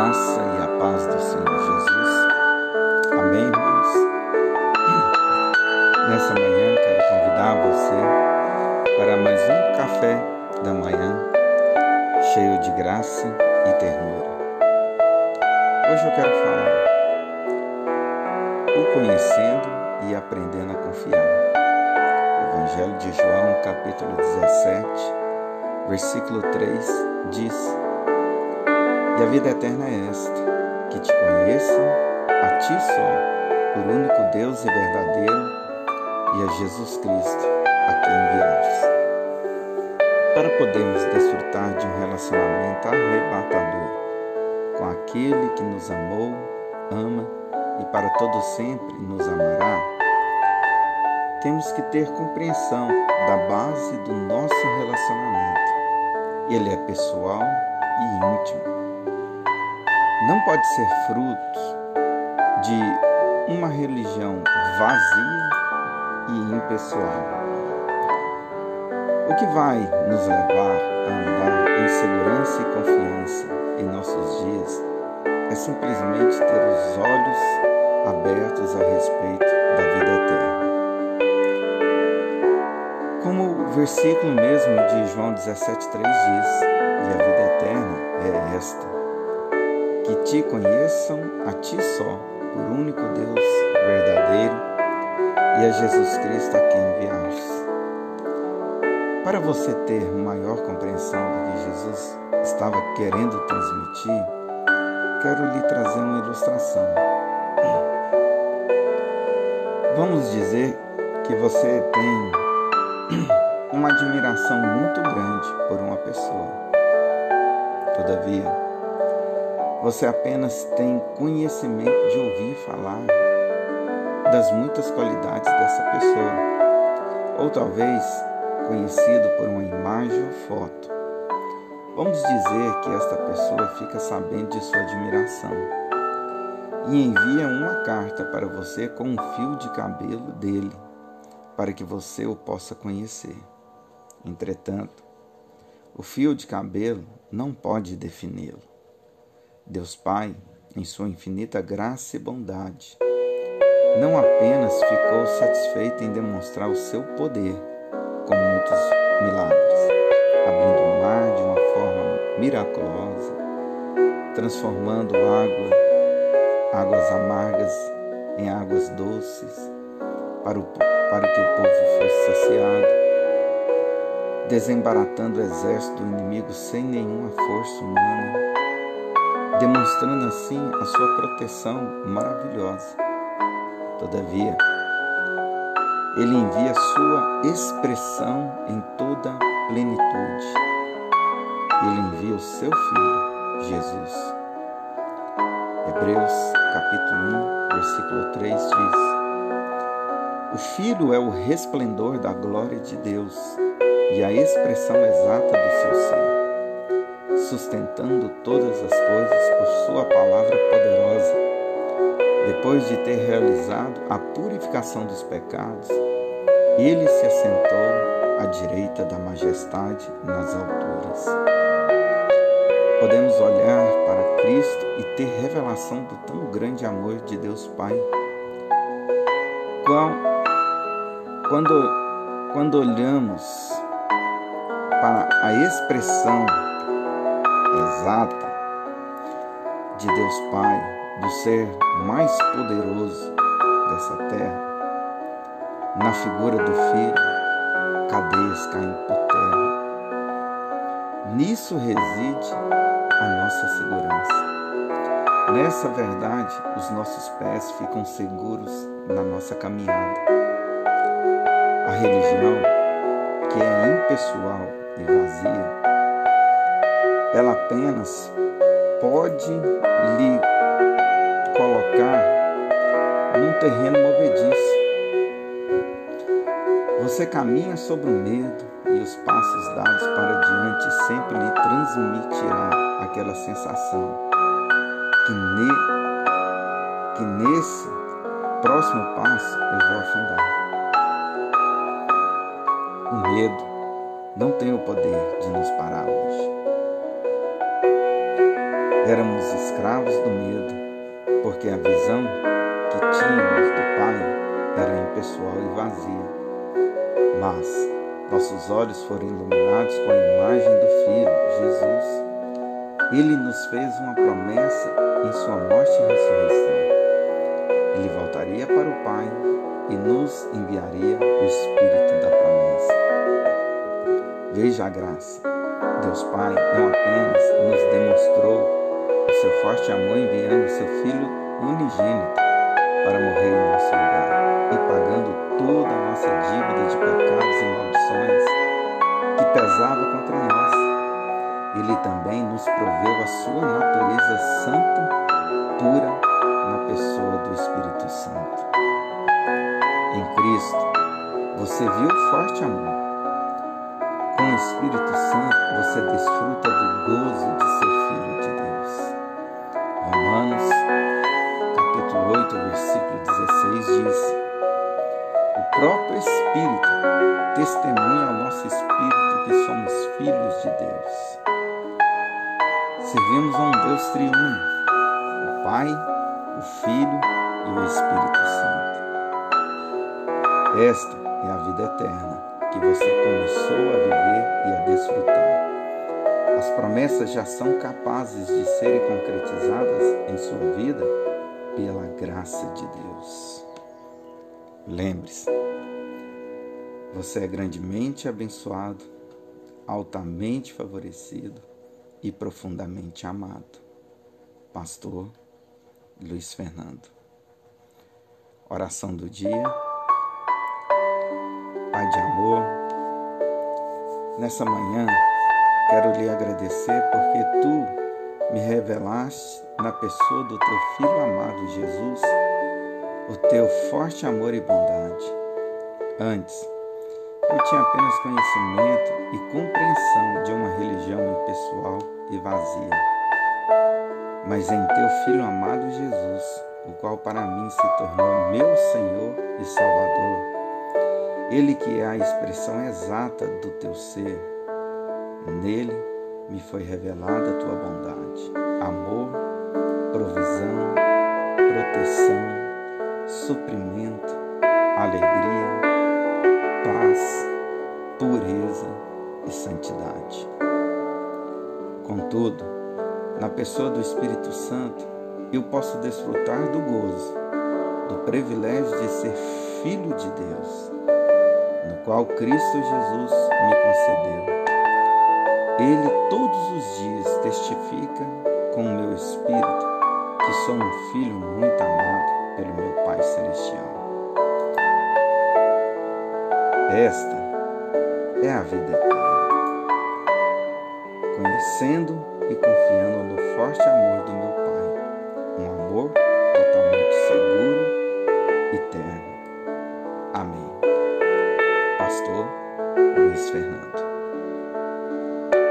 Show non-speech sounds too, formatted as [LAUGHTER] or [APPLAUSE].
graça e a paz do Senhor Jesus. Amém, irmãos? [CLEARS THROAT] Nessa manhã quero convidar você para mais um café da manhã cheio de graça e ternura. Hoje eu quero falar o conhecendo e aprendendo a confiar. Evangelho de João, capítulo 17, versículo 3 diz: E a vida eterna é esta, que te conheçam a ti só, por único Deus e verdadeiro, e a Jesus Cristo, a quem enviaste. Para podermos desfrutar de um relacionamento arrebatador com aquele que nos amou, ama e para todo sempre nos amará, temos que ter compreensão da base do nosso relacionamento. Ele é pessoal e íntimo. Não pode ser fruto de uma religião vazia e impessoal. O que vai nos levar a andar em segurança e confiança em nossos dias é simplesmente ter os olhos abertos a respeito da vida eterna. Como o versículo mesmo de João 17,3 diz, e a vida eterna é esta, que te conheçam a ti só, por único Deus verdadeiro, e a Jesus Cristo a quem enviaste. Para você ter maior compreensão do que Jesus estava querendo transmitir, quero lhe trazer uma ilustração. Vamos dizer que você tem uma admiração muito grande por uma pessoa. Todavia, você apenas tem conhecimento de ouvir falar das muitas qualidades dessa pessoa, ou talvez conhecido por uma imagem ou foto. Vamos dizer que esta pessoa fica sabendo de sua admiração e envia uma carta para você com um fio de cabelo dele, para que você o possa conhecer. Entretanto, o fio de cabelo não pode defini-lo. Deus Pai, em sua infinita graça e bondade, não apenas ficou satisfeito em demonstrar o seu poder com muitos milagres, abrindo o mar de uma forma miraculosa, transformando água, águas amargas em águas doces, para, o, para que o povo fosse saciado, desembaratando o exército do inimigo sem nenhuma força humana, demonstrando assim a sua proteção maravilhosa. Todavia, ele envia sua expressão em toda plenitude. Ele envia o seu Filho, Jesus. Hebreus capítulo 1, versículo 3 diz: O Filho é o resplendor da glória de Deus e a expressão exata do seu ser, sustentando todas as coisas por sua palavra poderosa. Depois de ter realizado a purificação dos pecados, ele se assentou à direita da majestade nas alturas. Podemos olhar para Cristo e ter revelação do tão grande amor de Deus Pai. Quando, quando olhamos para a expressão exata de Deus Pai, do ser mais poderoso dessa terra, na figura do Filho, cadeias caem por terra. Nisso reside a nossa segurança. Nessa verdade, os nossos pés ficam seguros na nossa caminhada. A religião, que é impessoal e vazia, ela apenas pode lhe colocar num terreno movediço. Você caminha sobre o medo e os passos dados para diante sempre lhe transmitirá aquela sensação que, ne, que nesse próximo passo eu vou afundar. O medo não tem o poder de nos parar hoje. Éramos escravos do medo, porque a visão que tínhamos do Pai era impessoal e vazia. Mas nossos olhos foram iluminados com a imagem do Filho, Jesus. Ele nos fez uma promessa em sua morte e ressurreição. Ele voltaria para o Pai e nos enviaria o Espírito da promessa. Veja a graça. Deus Pai não apenas nos demonstrou seu forte amor enviando seu Filho unigênito para morrer em nosso lugar e pagando toda a nossa dívida de pecados e maldições que pesava contra nós. Ele também nos proveu a sua natureza santa, pura, na pessoa do Espírito Santo. Em Cristo, você viu o forte amor. Com o Espírito Santo, você desfruta do gozo de ser. Romanos, capítulo 8, versículo 16 diz: O próprio Espírito testemunha ao nosso espírito que somos filhos de Deus. Servimos a um Deus triuno, o Pai, o Filho e o Espírito Santo. Esta é a vida eterna que você começou a viver e a desfrutar. As promessas já são capazes de serem concretizadas em sua vida pela graça de Deus. Lembre-se, você é grandemente abençoado, altamente favorecido e profundamente amado. Pastor Luiz Fernando. Oração do dia. Pai de amor, nessa manhã quero lhe agradecer porque tu me revelaste na pessoa do teu filho amado Jesus o teu forte amor e bondade. Antes, eu tinha apenas conhecimento e compreensão de uma religião impessoal e vazia. Mas em teu Filho amado Jesus, o qual para mim se tornou meu Senhor e Salvador, Ele que é a expressão exata do teu ser, nele me foi revelada a tua bondade, amor, provisão, proteção, suprimento, alegria, paz, pureza e santidade. Contudo, na pessoa do Espírito Santo, eu posso desfrutar do gozo, do privilégio de ser filho de Deus, no qual Cristo Jesus me concedeu. Ele todos os dias testifica com o meu espírito que sou um filho muito amado pelo meu Pai Celestial. Esta é a vida eterna. Conhecendo e confiando no forte amor do meu Pai, um amor